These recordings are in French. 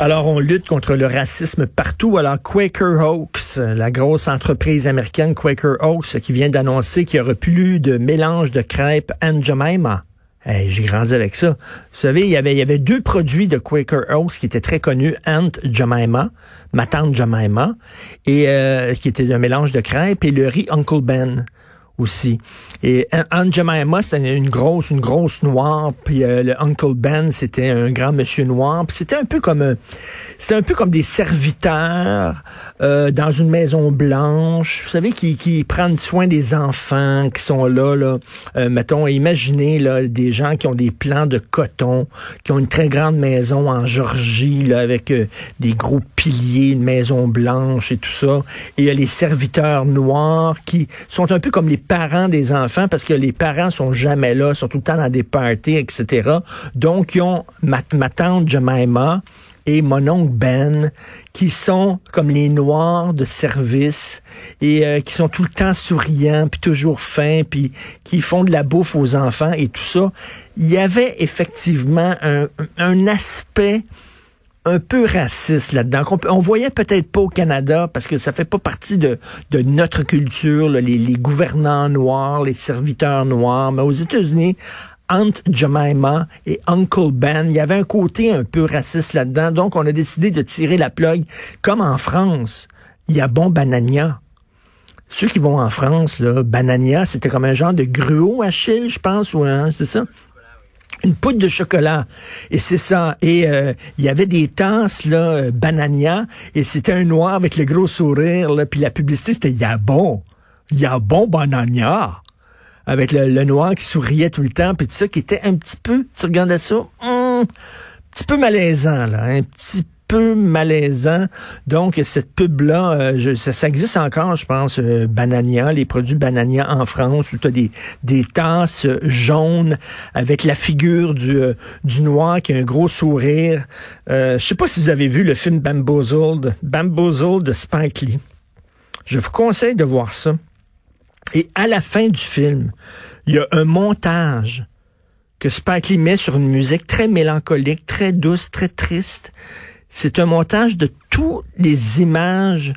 Alors, on lutte contre le racisme partout. Alors, Quaker Oaks, la grosse entreprise américaine Quaker Oaks, qui vient d'annoncer qu'il n'y aura plus de mélange de crêpes and Jemima. J'ai grandi avec ça. Vous savez, il y avait, il y avait deux produits de Quaker Oats qui étaient très connus, Aunt Jemima, ma tante Jemima, et euh, qui était un mélange de crêpes, et le riz Uncle Ben aussi. Et Aunt Jemima, c'était une grosse, une grosse noire, puis euh, le Uncle Ben, c'était un grand monsieur noir, puis c'était un peu comme, c'était un peu comme des serviteurs euh, dans une maison blanche, vous savez, qui, qui prennent soin des enfants qui sont là, là. Euh, mettons, imaginez là des gens qui ont des plans de coton, qui ont une très grande maison en Georgie, là, avec des gros piliers, une maison blanche et tout ça. Et il y a les serviteurs noirs qui sont un peu comme les parents des enfants parce que les parents sont jamais là, sont tout le temps dans des parties, etc. Donc, ils ont ma, tante Jemima et mon oncle Ben, qui sont comme les noirs de service et euh, qui sont tout le temps souriants, puis toujours fins, puis qui font de la bouffe aux enfants et tout ça. Il y avait effectivement un, un aspect un peu raciste là-dedans. On, voyait peut-être pas au Canada parce que ça fait pas partie de, de notre culture, les, les, gouvernants noirs, les serviteurs noirs. Mais aux États-Unis, Aunt Jemima et Uncle Ben, il y avait un côté un peu raciste là-dedans. Donc, on a décidé de tirer la plug. Comme en France, il y a Bon Banania. Ceux qui vont en France, là, Banania, c'était comme un genre de gruau Achille, je pense, ou hein, c'est ça? une poudre de chocolat. Et c'est ça. Et euh, il y avait des tasses, là, euh, Banania, et c'était un noir avec le gros sourire, là, puis la publicité, c'était « Y'a bon, y'a bon Banania » avec le, noir qui souriait tout le temps, puis tout ça, qui était un petit peu, tu regardais ça, un petit peu malaisant, là, un petit peu malaisant. Donc, cette pub-là, euh, ça, existe encore, je pense, euh, Banania, les produits Banania en France, où tu as des, des tasses jaunes avec la figure du, euh, du noir qui a un gros sourire. je sais pas si vous avez vu le film Bamboozled, Bamboozled de Spike Lee. Je vous conseille de voir ça. Et à la fin du film, il y a un montage que Spike Lee met sur une musique très mélancolique, très douce, très triste. C'est un montage de toutes les images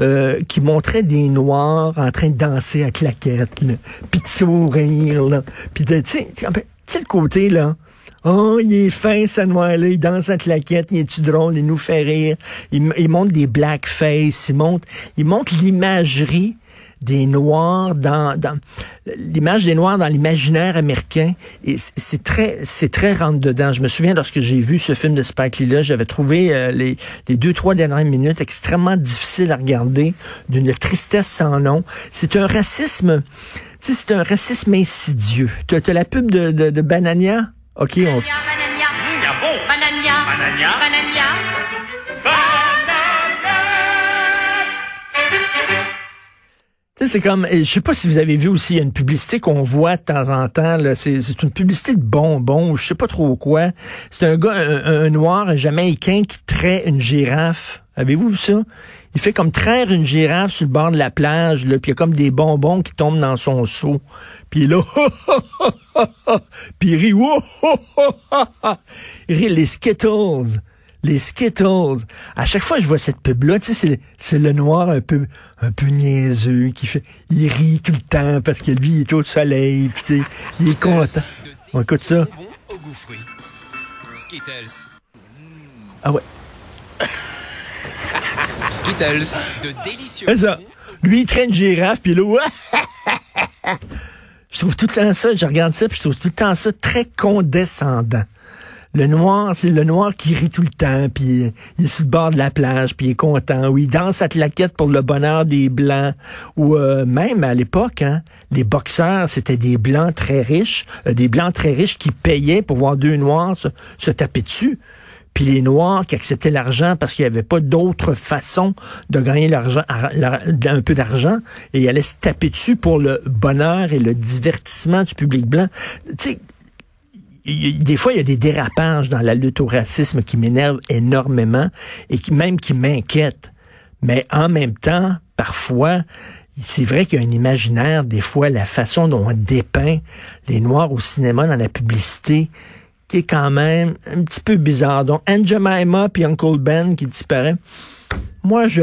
euh, qui montraient des Noirs en train de danser à claquettes, puis de sourire. Puis tu sais, le côté, là, Oh, il est fin, ce noir-là, il danse à claquette, il est-tu drôle, il nous fait rire. Il, il montre des blackface, il montre, il montre l'imagerie des Noirs dans, dans l'image des Noirs dans l'imaginaire américain. Et c'est très, c'est très rentre dedans. Je me souviens lorsque j'ai vu ce film de Spike Lee là, j'avais trouvé euh, les, les deux trois dernières minutes extrêmement difficiles à regarder, d'une tristesse sans nom. C'est un racisme, tu sais, c'est un racisme insidieux. Tu as, la pub de, de, de Banania? OK, on... Banania, Banania, Banania, Banania, Banania. C'est comme, je sais pas si vous avez vu aussi, il y a une publicité qu'on voit de temps en temps, c'est, une publicité de bonbons, je sais pas trop quoi. C'est un gars, un, noir jamaïcain qui traite une girafe. Avez-vous vu ça? Il fait comme traire une girafe sur le bord de la plage, là, puis il y a comme des bonbons qui tombent dans son seau. Puis là, puis il rit, il rit les Skittles les Skittles. À chaque fois que je vois cette pub-là, tu sais, c'est le noir un peu, un peu niaiseux qui fait, il rit tout le temps parce que lui, il est au soleil, puis il est content. On écoute ça. Skittles. Ah ouais. Skittles, de délicieux. Ça. Lui, il traîne girafe, puis là, je trouve tout le temps ça, je regarde ça, puis je trouve tout le temps ça très condescendant. Le noir, c'est le noir qui rit tout le temps, puis il est sur le bord de la plage, puis il est content, ou il danse à claquette pour le bonheur des blancs, ou euh, même à l'époque, hein, les boxeurs, c'était des blancs très riches, euh, des blancs très riches qui payaient pour voir deux noirs se, taper dessus puis les Noirs qui acceptaient l'argent parce qu'il n'y avait pas d'autre façon de gagner l'argent, un peu d'argent, et ils allaient se taper dessus pour le bonheur et le divertissement du public blanc. Tu sais, des fois, il y a des dérapages dans la lutte au racisme qui m'énervent énormément et qui même qui m'inquiètent. Mais en même temps, parfois, c'est vrai qu'il y a un imaginaire, des fois, la façon dont on dépeint les Noirs au cinéma, dans la publicité, qui est quand même un petit peu bizarre. Donc, Aunt Jemima puis Uncle Ben qui disparaît. Moi, je